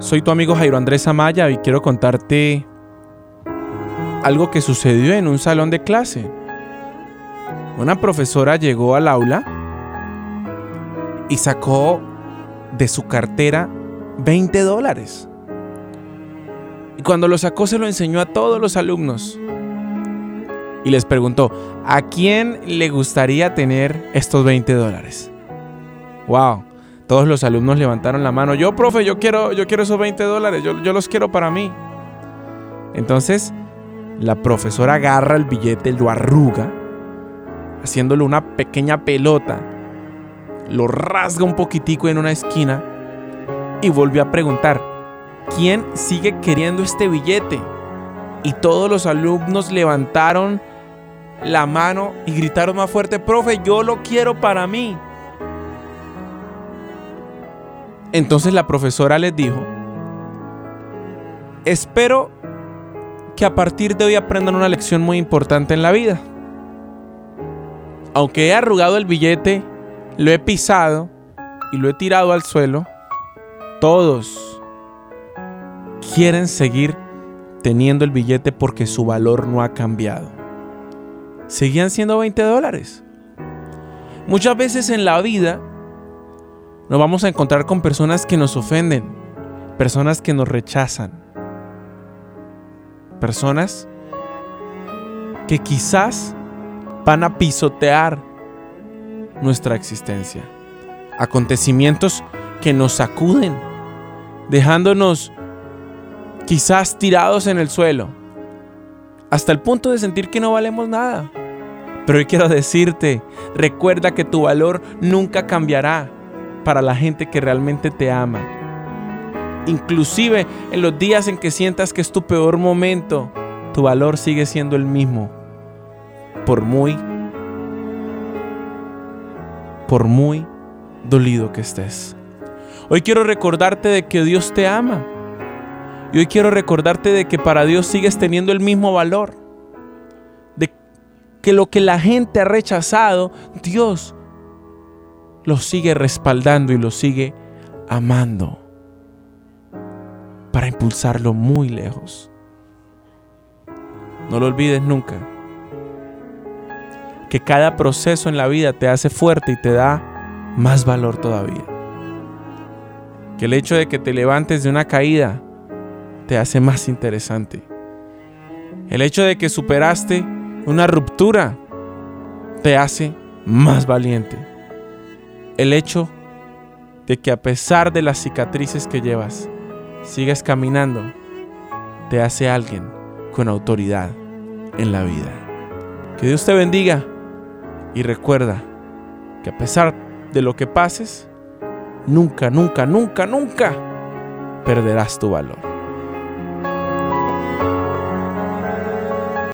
Soy tu amigo Jairo Andrés Amaya y quiero contarte algo que sucedió en un salón de clase. Una profesora llegó al aula y sacó de su cartera 20 dólares. Y cuando lo sacó se lo enseñó a todos los alumnos. Y les preguntó, ¿a quién le gustaría tener estos 20 dólares? ¡Wow! Todos los alumnos levantaron la mano. Yo, profe, yo quiero, yo quiero esos 20 dólares. Yo, yo los quiero para mí. Entonces, la profesora agarra el billete, lo arruga, haciéndole una pequeña pelota. Lo rasga un poquitico en una esquina y volvió a preguntar, ¿quién sigue queriendo este billete? Y todos los alumnos levantaron la mano y gritaron más fuerte, profe, yo lo quiero para mí. Entonces la profesora les dijo, espero que a partir de hoy aprendan una lección muy importante en la vida. Aunque he arrugado el billete, lo he pisado y lo he tirado al suelo, todos quieren seguir teniendo el billete porque su valor no ha cambiado. Seguían siendo 20 dólares. Muchas veces en la vida nos vamos a encontrar con personas que nos ofenden, personas que nos rechazan, personas que quizás van a pisotear nuestra existencia. Acontecimientos que nos sacuden, dejándonos quizás tirados en el suelo, hasta el punto de sentir que no valemos nada. Pero hoy quiero decirte, recuerda que tu valor nunca cambiará para la gente que realmente te ama. Inclusive en los días en que sientas que es tu peor momento, tu valor sigue siendo el mismo. Por muy, por muy dolido que estés. Hoy quiero recordarte de que Dios te ama. Y hoy quiero recordarte de que para Dios sigues teniendo el mismo valor. De que lo que la gente ha rechazado, Dios lo sigue respaldando y lo sigue amando para impulsarlo muy lejos. No lo olvides nunca. Que cada proceso en la vida te hace fuerte y te da más valor todavía. Que el hecho de que te levantes de una caída te hace más interesante. El hecho de que superaste una ruptura te hace más valiente el hecho de que a pesar de las cicatrices que llevas, sigas caminando, te hace alguien con autoridad en la vida. Que Dios te bendiga y recuerda que a pesar de lo que pases, nunca, nunca, nunca, nunca perderás tu valor.